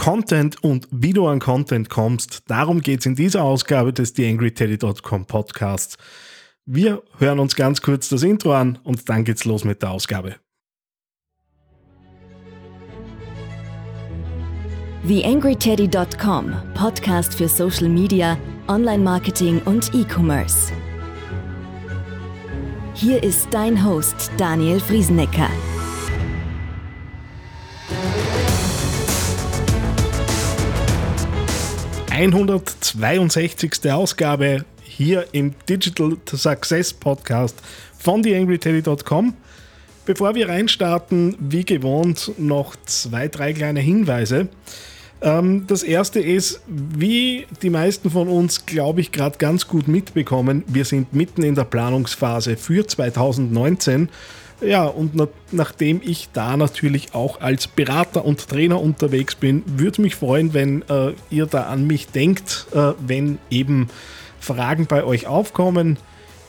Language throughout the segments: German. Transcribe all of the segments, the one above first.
Content und wie du an Content kommst. Darum geht es in dieser Ausgabe des TheAngryTeddy.com Podcasts. Wir hören uns ganz kurz das Intro an und dann geht's los mit der Ausgabe. TheAngryTeddy.com Podcast für Social Media, Online-Marketing und E-Commerce. Hier ist dein Host Daniel Friesenecker. ...162. Ausgabe hier im Digital Success Podcast von TheAngryTeddy.com. Bevor wir reinstarten, wie gewohnt, noch zwei, drei kleine Hinweise. Ähm, das erste ist, wie die meisten von uns, glaube ich, gerade ganz gut mitbekommen, wir sind mitten in der Planungsphase für 2019. Ja, und na nachdem ich da natürlich auch als Berater und Trainer unterwegs bin, würde mich freuen, wenn äh, ihr da an mich denkt, äh, wenn eben Fragen bei euch aufkommen.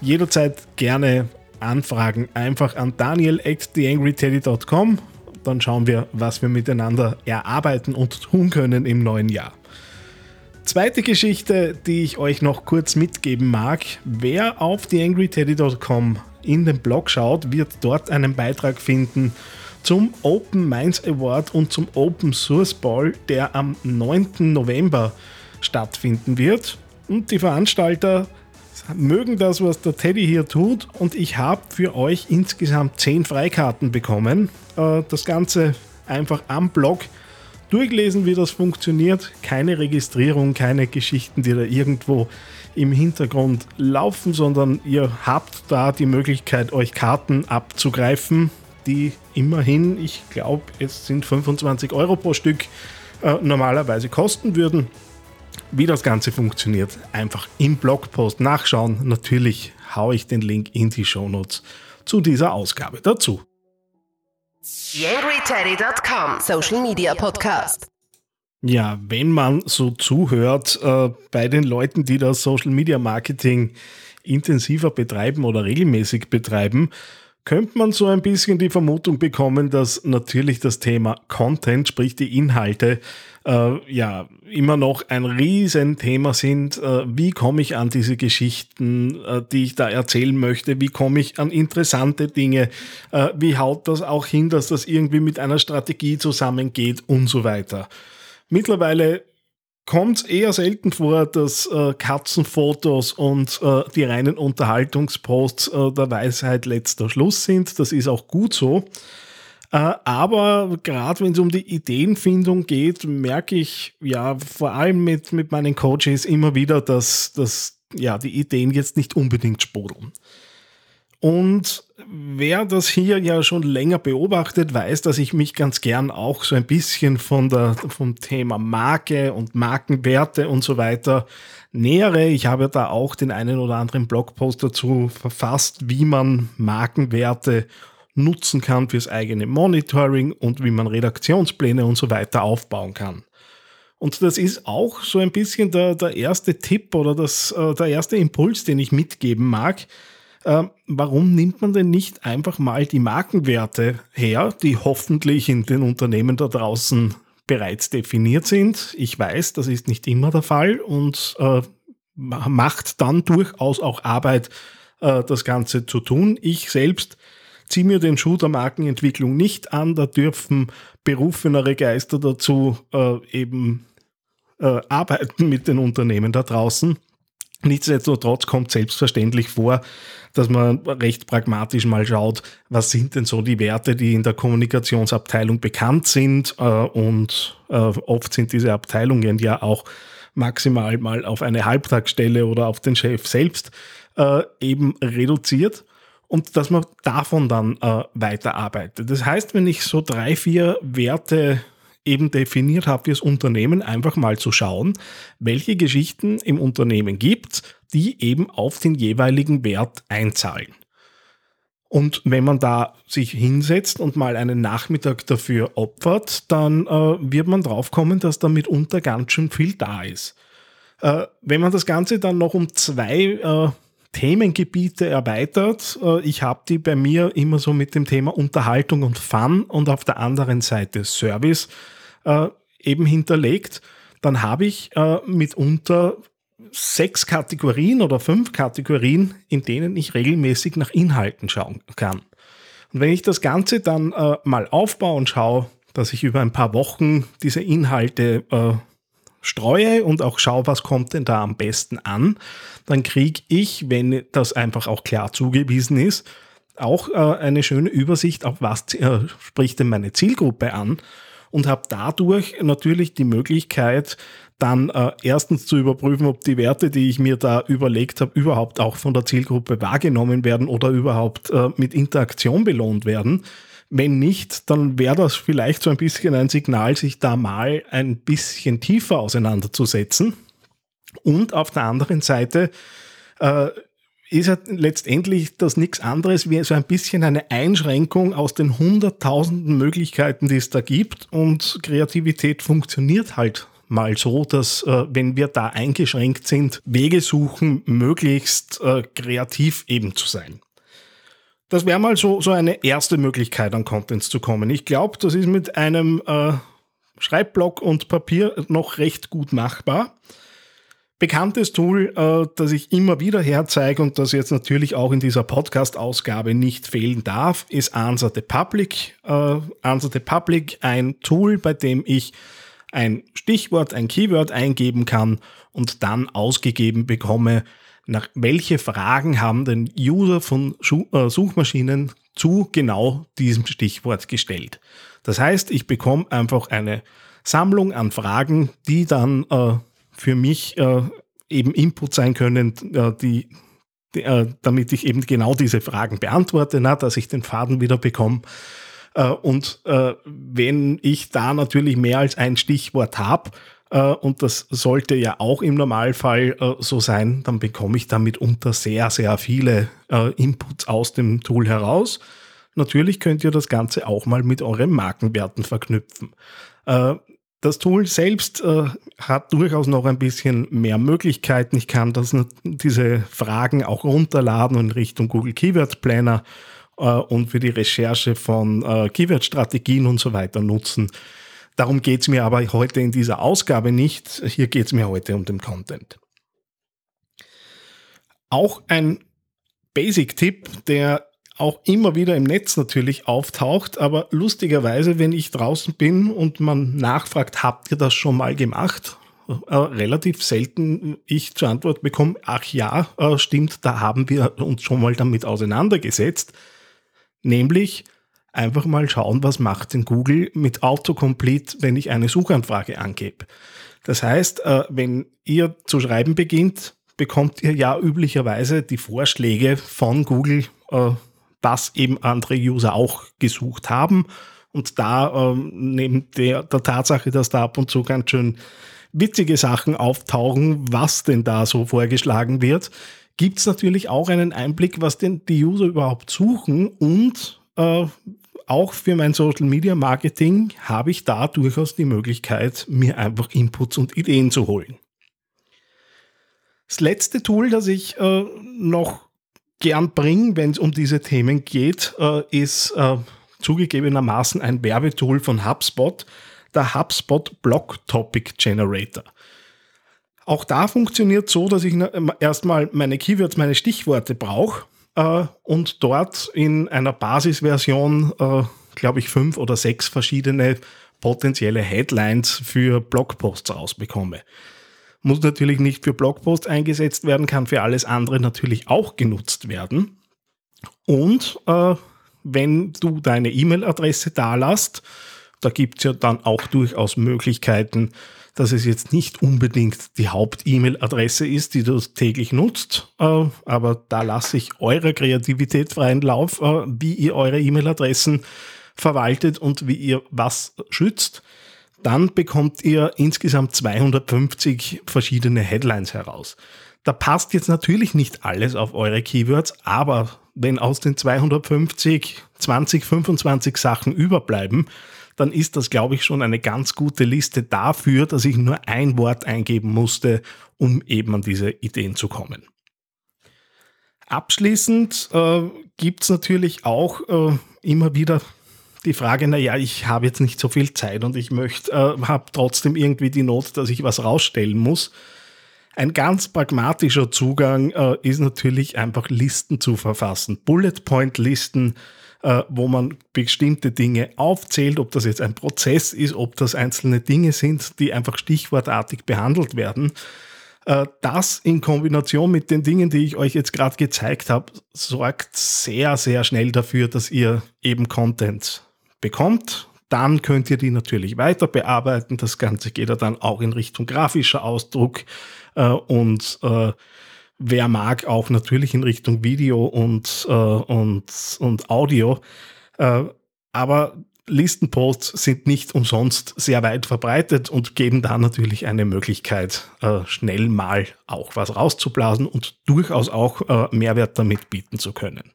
Jederzeit gerne Anfragen einfach an daniel at theangryteddy.com dann schauen wir, was wir miteinander erarbeiten und tun können im neuen Jahr. Zweite Geschichte, die ich euch noch kurz mitgeben mag. Wer auf theangryteddy.com in den Blog schaut, wird dort einen Beitrag finden zum Open Minds Award und zum Open Source Ball, der am 9. November stattfinden wird. Und die Veranstalter mögen das, was der Teddy hier tut. Und ich habe für euch insgesamt 10 Freikarten bekommen. Äh, das Ganze einfach am Blog durchlesen, wie das funktioniert. Keine Registrierung, keine Geschichten, die da irgendwo im Hintergrund laufen, sondern ihr habt da die Möglichkeit, euch Karten abzugreifen, die immerhin, ich glaube, es sind 25 Euro pro Stück, äh, normalerweise kosten würden. Wie das Ganze funktioniert, einfach im Blogpost nachschauen. Natürlich haue ich den Link in die Shownotes zu dieser Ausgabe dazu. YangryTeddy.com Social Media Podcast. Ja, wenn man so zuhört äh, bei den Leuten, die das Social Media Marketing intensiver betreiben oder regelmäßig betreiben, könnte man so ein bisschen die Vermutung bekommen, dass natürlich das Thema Content, sprich die Inhalte, äh, ja, immer noch ein Riesenthema sind. Äh, wie komme ich an diese Geschichten, äh, die ich da erzählen möchte? Wie komme ich an interessante Dinge? Äh, wie haut das auch hin, dass das irgendwie mit einer Strategie zusammengeht und so weiter? Mittlerweile kommt es eher selten vor, dass äh, Katzenfotos und äh, die reinen Unterhaltungsposts äh, der Weisheit letzter Schluss sind. Das ist auch gut so. Äh, aber gerade wenn es um die Ideenfindung geht, merke ich ja vor allem mit, mit meinen Coaches immer wieder, dass, dass ja, die Ideen jetzt nicht unbedingt sprudeln. Und wer das hier ja schon länger beobachtet, weiß, dass ich mich ganz gern auch so ein bisschen von der, vom Thema Marke und Markenwerte und so weiter nähere. Ich habe da auch den einen oder anderen Blogpost dazu verfasst, wie man Markenwerte nutzen kann fürs eigene Monitoring und wie man Redaktionspläne und so weiter aufbauen kann. Und das ist auch so ein bisschen der, der erste Tipp oder das, äh, der erste Impuls, den ich mitgeben mag. Äh, warum nimmt man denn nicht einfach mal die Markenwerte her, die hoffentlich in den Unternehmen da draußen bereits definiert sind? Ich weiß, das ist nicht immer der Fall und äh, macht dann durchaus auch Arbeit, äh, das Ganze zu tun. Ich selbst zieh mir den Schuh der Markenentwicklung nicht an. Da dürfen berufenere Geister dazu äh, eben äh, arbeiten mit den Unternehmen da draußen. Nichtsdestotrotz kommt selbstverständlich vor, dass man recht pragmatisch mal schaut, was sind denn so die Werte, die in der Kommunikationsabteilung bekannt sind. Äh, und äh, oft sind diese Abteilungen ja auch maximal mal auf eine Halbtagsstelle oder auf den Chef selbst äh, eben reduziert und dass man davon dann weiterarbeitet. Das heißt, wenn ich so drei, vier Werte eben definiert habe fürs Unternehmen, einfach mal zu schauen, welche Geschichten im Unternehmen gibt, die eben auf den jeweiligen Wert einzahlen. Und wenn man da sich hinsetzt und mal einen Nachmittag dafür opfert, dann äh, wird man draufkommen, dass da mitunter ganz schön viel da ist. Äh, wenn man das Ganze dann noch um zwei äh, Themengebiete erweitert. Äh, ich habe die bei mir immer so mit dem Thema Unterhaltung und Fun und auf der anderen Seite Service äh, eben hinterlegt, dann habe ich äh, mitunter sechs Kategorien oder fünf Kategorien, in denen ich regelmäßig nach Inhalten schauen kann. Und wenn ich das Ganze dann äh, mal aufbaue und schaue, dass ich über ein paar Wochen diese Inhalte äh, streue und auch schaue, was kommt denn da am besten an, dann kriege ich, wenn das einfach auch klar zugewiesen ist, auch äh, eine schöne Übersicht, auf was äh, spricht denn meine Zielgruppe an und habe dadurch natürlich die Möglichkeit, dann äh, erstens zu überprüfen, ob die Werte, die ich mir da überlegt habe, überhaupt auch von der Zielgruppe wahrgenommen werden oder überhaupt äh, mit Interaktion belohnt werden. Wenn nicht, dann wäre das vielleicht so ein bisschen ein Signal, sich da mal ein bisschen tiefer auseinanderzusetzen. Und auf der anderen Seite äh, ist halt letztendlich das nichts anderes wie so ein bisschen eine Einschränkung aus den hunderttausenden Möglichkeiten, die es da gibt. Und Kreativität funktioniert halt mal so, dass äh, wenn wir da eingeschränkt sind, Wege suchen, möglichst äh, kreativ eben zu sein. Das wäre mal so, so eine erste Möglichkeit, an Contents zu kommen. Ich glaube, das ist mit einem äh, Schreibblock und Papier noch recht gut machbar. Bekanntes Tool, äh, das ich immer wieder herzeige und das jetzt natürlich auch in dieser Podcast-Ausgabe nicht fehlen darf, ist Answer the Public. Äh, Answer the Public, ein Tool, bei dem ich ein Stichwort, ein Keyword eingeben kann und dann ausgegeben bekomme, nach welche Fragen haben denn User von äh, Suchmaschinen zu genau diesem Stichwort gestellt. Das heißt, ich bekomme einfach eine Sammlung an Fragen, die dann äh, für mich äh, eben Input sein können, äh, die, die äh, damit ich eben genau diese Fragen beantworte, na, dass ich den Faden wieder bekomme. Äh, und wenn ich da natürlich mehr als ein Stichwort habe, äh, und das sollte ja auch im Normalfall äh, so sein, dann bekomme ich damit unter sehr, sehr viele äh, Inputs aus dem Tool heraus. Natürlich könnt ihr das Ganze auch mal mit euren Markenwerten verknüpfen. Das Tool selbst hat durchaus noch ein bisschen mehr Möglichkeiten. Ich kann das, diese Fragen auch runterladen in Richtung Google Keyword Planner und für die Recherche von Keyword-Strategien und so weiter nutzen. Darum geht es mir aber heute in dieser Ausgabe nicht. Hier geht es mir heute um den Content. Auch ein Basic-Tipp, der auch immer wieder im Netz natürlich auftaucht, aber lustigerweise, wenn ich draußen bin und man nachfragt, habt ihr das schon mal gemacht? Äh, relativ selten ich zur Antwort bekomme, ach ja, äh, stimmt, da haben wir uns schon mal damit auseinandergesetzt. Nämlich einfach mal schauen, was macht denn Google mit Autocomplete, wenn ich eine Suchanfrage angebe. Das heißt, äh, wenn ihr zu schreiben beginnt, bekommt ihr ja üblicherweise die Vorschläge von Google, was eben andere User auch gesucht haben. Und da ähm, neben der, der Tatsache, dass da ab und zu ganz schön witzige Sachen auftauchen, was denn da so vorgeschlagen wird, gibt es natürlich auch einen Einblick, was denn die User überhaupt suchen und äh, auch für mein Social Media Marketing habe ich da durchaus die Möglichkeit, mir einfach Inputs und Ideen zu holen. Das letzte Tool, das ich äh, noch gern bringe, wenn es um diese Themen geht, äh, ist äh, zugegebenermaßen ein Werbetool von HubSpot, der HubSpot Blog Topic Generator. Auch da funktioniert so, dass ich erstmal meine Keywords, meine Stichworte brauche äh, und dort in einer Basisversion, äh, glaube ich, fünf oder sechs verschiedene potenzielle Headlines für Blogposts rausbekomme. Muss natürlich nicht für Blogposts eingesetzt werden, kann für alles andere natürlich auch genutzt werden. Und äh, wenn du deine E-Mail-Adresse da lässt, da gibt es ja dann auch durchaus Möglichkeiten, dass es jetzt nicht unbedingt die Haupt-E-Mail-Adresse ist, die du täglich nutzt, äh, aber da lasse ich eurer Kreativität freien Lauf, äh, wie ihr eure E-Mail-Adressen verwaltet und wie ihr was schützt. Dann bekommt ihr insgesamt 250 verschiedene Headlines heraus. Da passt jetzt natürlich nicht alles auf eure Keywords, aber wenn aus den 250 20, 25 Sachen überbleiben, dann ist das, glaube ich, schon eine ganz gute Liste dafür, dass ich nur ein Wort eingeben musste, um eben an diese Ideen zu kommen. Abschließend äh, gibt es natürlich auch äh, immer wieder die Frage, naja, ich habe jetzt nicht so viel Zeit und ich möchte, äh, habe trotzdem irgendwie die Not, dass ich was rausstellen muss. Ein ganz pragmatischer Zugang äh, ist natürlich einfach Listen zu verfassen. Bullet Point Listen, äh, wo man bestimmte Dinge aufzählt, ob das jetzt ein Prozess ist, ob das einzelne Dinge sind, die einfach stichwortartig behandelt werden. Äh, das in Kombination mit den Dingen, die ich euch jetzt gerade gezeigt habe, sorgt sehr, sehr schnell dafür, dass ihr eben Content bekommt. Dann könnt ihr die natürlich weiter bearbeiten. Das Ganze geht ja dann auch in Richtung grafischer Ausdruck äh, und äh, wer mag auch natürlich in Richtung Video und, äh, und, und Audio. Äh, aber Listenposts sind nicht umsonst sehr weit verbreitet und geben da natürlich eine Möglichkeit, äh, schnell mal auch was rauszublasen und durchaus auch äh, Mehrwert damit bieten zu können.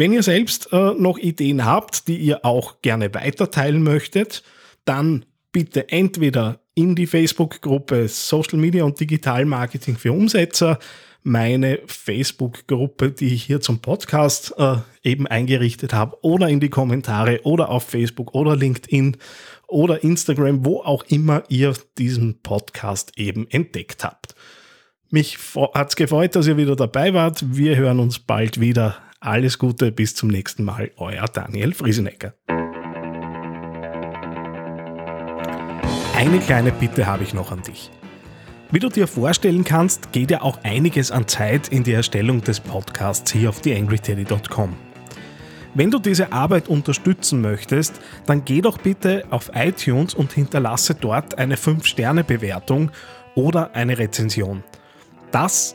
Wenn ihr selbst äh, noch Ideen habt, die ihr auch gerne weiterteilen möchtet, dann bitte entweder in die Facebook-Gruppe Social Media und Digital Marketing für Umsetzer meine Facebook-Gruppe, die ich hier zum Podcast äh, eben eingerichtet habe, oder in die Kommentare oder auf Facebook oder LinkedIn oder Instagram, wo auch immer ihr diesen Podcast eben entdeckt habt. Mich hat es gefreut, dass ihr wieder dabei wart. Wir hören uns bald wieder. Alles Gute, bis zum nächsten Mal. Euer Daniel Friesenecker. Eine kleine Bitte habe ich noch an dich. Wie du dir vorstellen kannst, geht ja auch einiges an Zeit in die Erstellung des Podcasts hier auf theangryteddy.com. Wenn du diese Arbeit unterstützen möchtest, dann geh doch bitte auf iTunes und hinterlasse dort eine 5-Sterne-Bewertung oder eine Rezension. Das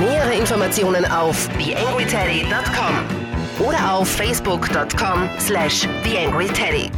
Nähere Informationen auf TheAngryTeddy.com oder auf Facebook.com slash TheAngryTeddy.